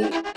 cool.